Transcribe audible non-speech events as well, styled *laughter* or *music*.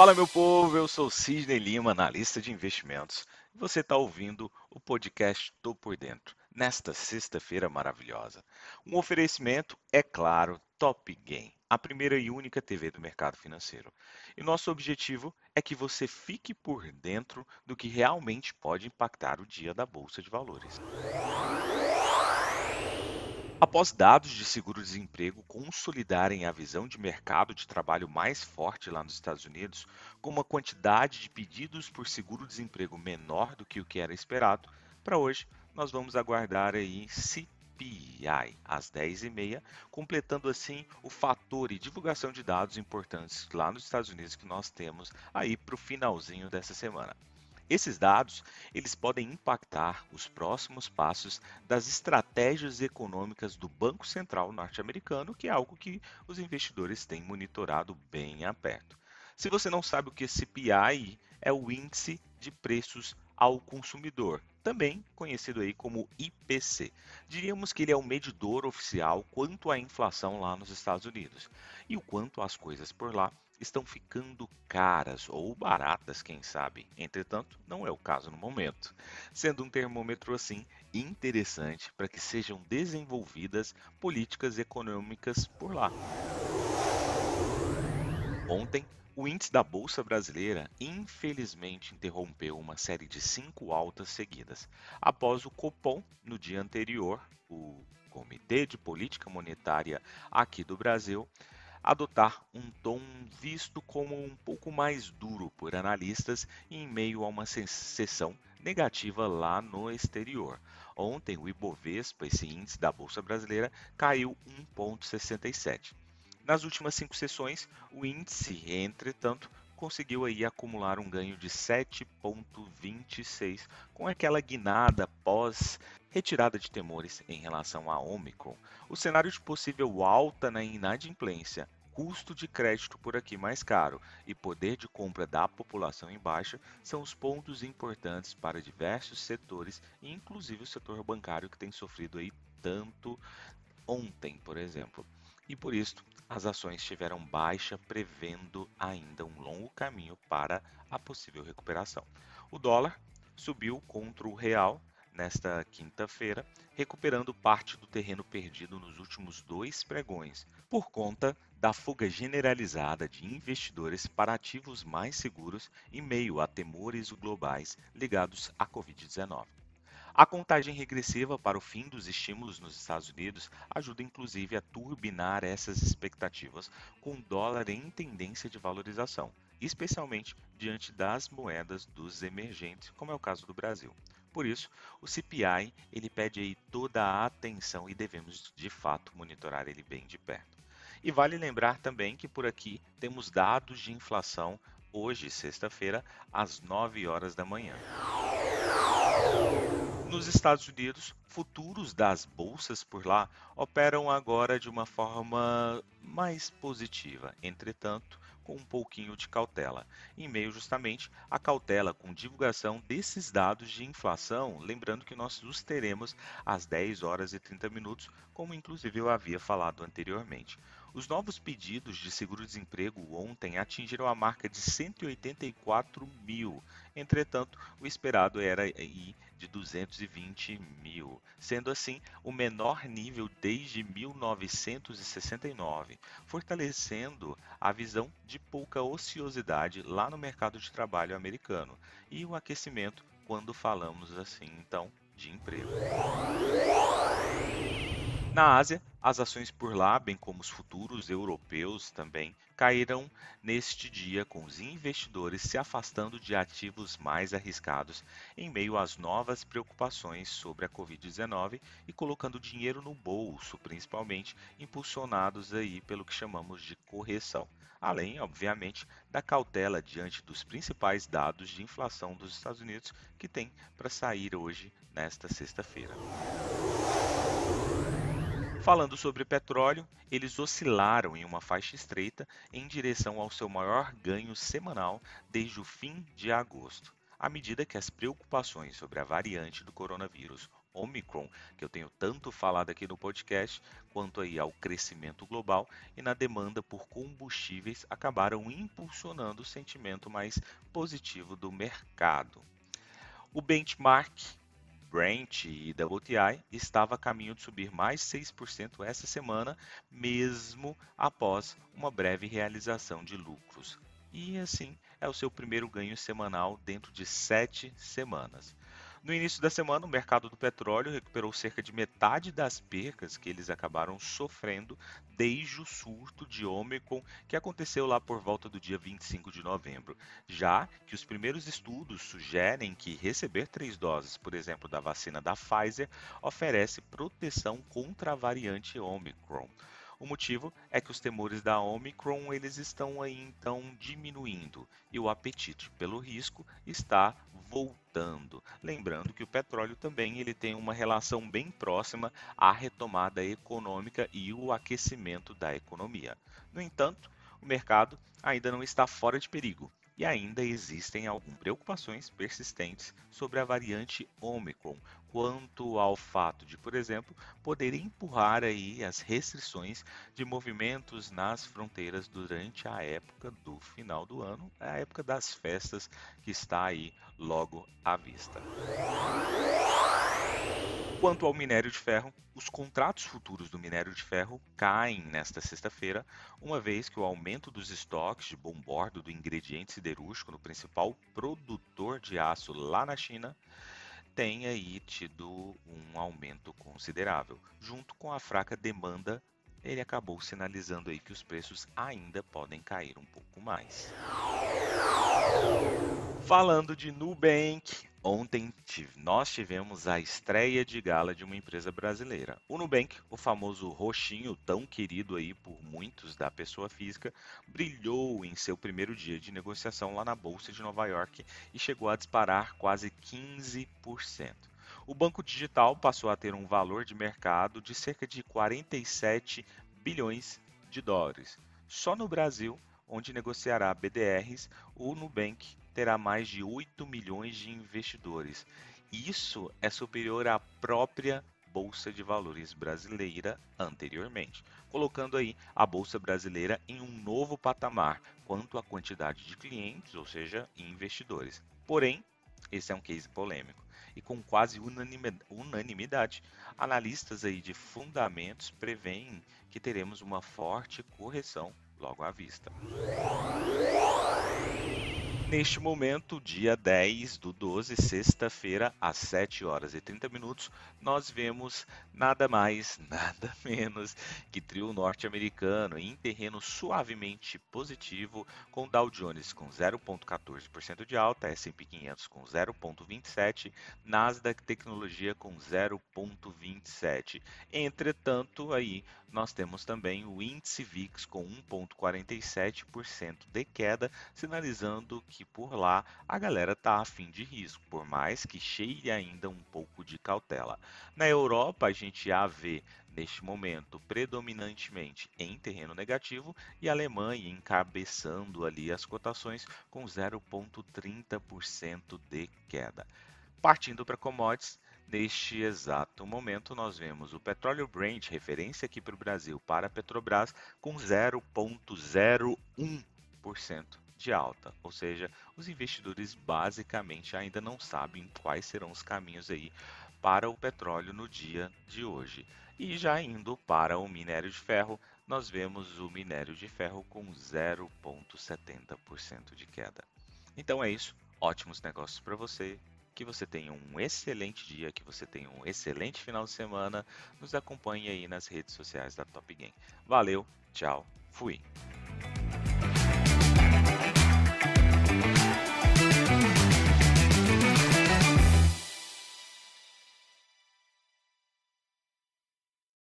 Fala, meu povo, eu sou Sidney Lima, analista de investimentos. E você está ouvindo o podcast Tô Por Dentro, nesta sexta-feira maravilhosa. Um oferecimento, é claro, Top Game, a primeira e única TV do mercado financeiro. E nosso objetivo é que você fique por dentro do que realmente pode impactar o dia da Bolsa de Valores. Após dados de seguro-desemprego consolidarem a visão de mercado de trabalho mais forte lá nos Estados Unidos, com uma quantidade de pedidos por seguro-desemprego menor do que o que era esperado, para hoje nós vamos aguardar aí CPI às 10h30, completando assim o fator e divulgação de dados importantes lá nos Estados Unidos que nós temos aí para o finalzinho dessa semana. Esses dados, eles podem impactar os próximos passos das estratégias econômicas do Banco Central norte-americano, que é algo que os investidores têm monitorado bem a perto. Se você não sabe o que é CPI, é o índice de preços ao consumidor, também conhecido aí como IPC. Diríamos que ele é o medidor oficial quanto à inflação lá nos Estados Unidos e o quanto as coisas por lá estão ficando caras ou baratas, quem sabe. Entretanto, não é o caso no momento, sendo um termômetro assim interessante para que sejam desenvolvidas políticas econômicas por lá. Ontem, o índice da Bolsa Brasileira infelizmente interrompeu uma série de cinco altas seguidas, após o Copom, no dia anterior, o Comitê de Política Monetária aqui do Brasil, adotar um tom visto como um pouco mais duro por analistas em meio a uma sessão negativa lá no exterior. Ontem, o Ibovespa, esse índice da Bolsa Brasileira, caiu 1,67. Nas últimas cinco sessões, o índice, entretanto, conseguiu aí acumular um ganho de 7,26 com aquela guinada pós retirada de temores em relação à Omicron. O cenário de possível alta na inadimplência, custo de crédito por aqui mais caro e poder de compra da população em baixa são os pontos importantes para diversos setores, inclusive o setor bancário que tem sofrido aí tanto ontem, por exemplo. E por isso, as ações tiveram baixa, prevendo ainda um longo caminho para a possível recuperação. O dólar subiu contra o real nesta quinta-feira, recuperando parte do terreno perdido nos últimos dois pregões, por conta da fuga generalizada de investidores para ativos mais seguros em meio a temores globais ligados à Covid-19. A contagem regressiva para o fim dos estímulos nos Estados Unidos ajuda inclusive a turbinar essas expectativas com o dólar em tendência de valorização, especialmente diante das moedas dos emergentes, como é o caso do Brasil. Por isso, o CPI ele pede aí toda a atenção e devemos de fato monitorar ele bem de perto. E vale lembrar também que por aqui temos dados de inflação hoje, sexta-feira, às 9 horas da manhã. Nos Estados Unidos, futuros das bolsas por lá operam agora de uma forma mais positiva, entretanto, com um pouquinho de cautela, em meio justamente à cautela com divulgação desses dados de inflação, lembrando que nós os teremos às 10 horas e 30 minutos, como inclusive eu havia falado anteriormente. Os novos pedidos de seguro-desemprego ontem atingiram a marca de 184 mil. Entretanto, o esperado era aí de 220 mil, sendo assim o menor nível desde 1969, fortalecendo a visão de pouca ociosidade lá no mercado de trabalho americano e o aquecimento quando falamos assim então de emprego. Na Ásia, as ações por lá, bem como os futuros europeus também, caíram neste dia com os investidores se afastando de ativos mais arriscados em meio às novas preocupações sobre a Covid-19 e colocando dinheiro no bolso, principalmente impulsionados aí pelo que chamamos de correção. Além, obviamente, da cautela diante dos principais dados de inflação dos Estados Unidos que tem para sair hoje, nesta sexta-feira. Falando sobre petróleo, eles oscilaram em uma faixa estreita em direção ao seu maior ganho semanal desde o fim de agosto, à medida que as preocupações sobre a variante do coronavírus Omicron, que eu tenho tanto falado aqui no podcast, quanto aí ao crescimento global e na demanda por combustíveis acabaram impulsionando o sentimento mais positivo do mercado. O benchmark Brent e WTI estava a caminho de subir mais 6% essa semana, mesmo após uma breve realização de lucros. E assim é o seu primeiro ganho semanal dentro de sete semanas. No início da semana, o mercado do petróleo recuperou cerca de metade das percas que eles acabaram sofrendo desde o surto de Omicron que aconteceu lá por volta do dia 25 de novembro. Já que os primeiros estudos sugerem que receber três doses, por exemplo, da vacina da Pfizer, oferece proteção contra a variante Omicron. O motivo é que os temores da Omicron eles estão aí então diminuindo e o apetite pelo risco está voltando. Lembrando que o petróleo também ele tem uma relação bem próxima à retomada econômica e o aquecimento da economia. No entanto, o mercado ainda não está fora de perigo e ainda existem algumas preocupações persistentes sobre a variante Omicron, quanto ao fato de, por exemplo, poder empurrar aí as restrições de movimentos nas fronteiras durante a época do final do ano, a época das festas que está aí logo à vista. Quanto ao minério de ferro, os contratos futuros do minério de ferro caem nesta sexta-feira, uma vez que o aumento dos estoques de bom bordo do ingrediente siderúrgico no principal produtor de aço lá na China tem aí tido um aumento considerável. Junto com a fraca demanda, ele acabou sinalizando aí que os preços ainda podem cair um pouco mais. Falando de Nubank, ontem nós tivemos a estreia de gala de uma empresa brasileira. O Nubank, o famoso roxinho tão querido aí por muitos da pessoa física, brilhou em seu primeiro dia de negociação lá na bolsa de Nova York e chegou a disparar quase 15%. O banco digital passou a ter um valor de mercado de cerca de 47 bilhões de dólares. Só no Brasil, onde negociará BDRs, o Nubank terá mais de 8 milhões de investidores. Isso é superior à própria Bolsa de Valores brasileira anteriormente, colocando aí a Bolsa brasileira em um novo patamar quanto à quantidade de clientes, ou seja, investidores. Porém, esse é um case polêmico e com quase unanimidade, analistas aí de fundamentos preveem que teremos uma forte correção logo à vista. Neste momento, dia 10 do 12, sexta-feira, às 7 horas e 30 minutos, nós vemos nada mais, *laughs* nada menos que trio norte-americano em terreno suavemente positivo, com Dow Jones com 0,14% de alta, S&P 500 com 0,27%, Nasdaq Tecnologia com 0,27%. Entretanto, aí nós temos também o índice VIX com 1,47% de queda, sinalizando que por lá a galera tá a fim de risco, por mais que cheire ainda um pouco de cautela. Na Europa, a gente já vê neste momento predominantemente em terreno negativo e a Alemanha encabeçando ali as cotações com 0,30% de queda. Partindo para commodities, Neste exato momento, nós vemos o petróleo Brent, referência aqui para o Brasil, para a Petrobras, com 0,01% de alta. Ou seja, os investidores basicamente ainda não sabem quais serão os caminhos aí para o petróleo no dia de hoje. E já indo para o minério de ferro, nós vemos o minério de ferro com 0,70% de queda. Então é isso. Ótimos negócios para você que você tenha um excelente dia, que você tenha um excelente final de semana. Nos acompanhe aí nas redes sociais da Top Game. Valeu, tchau, fui.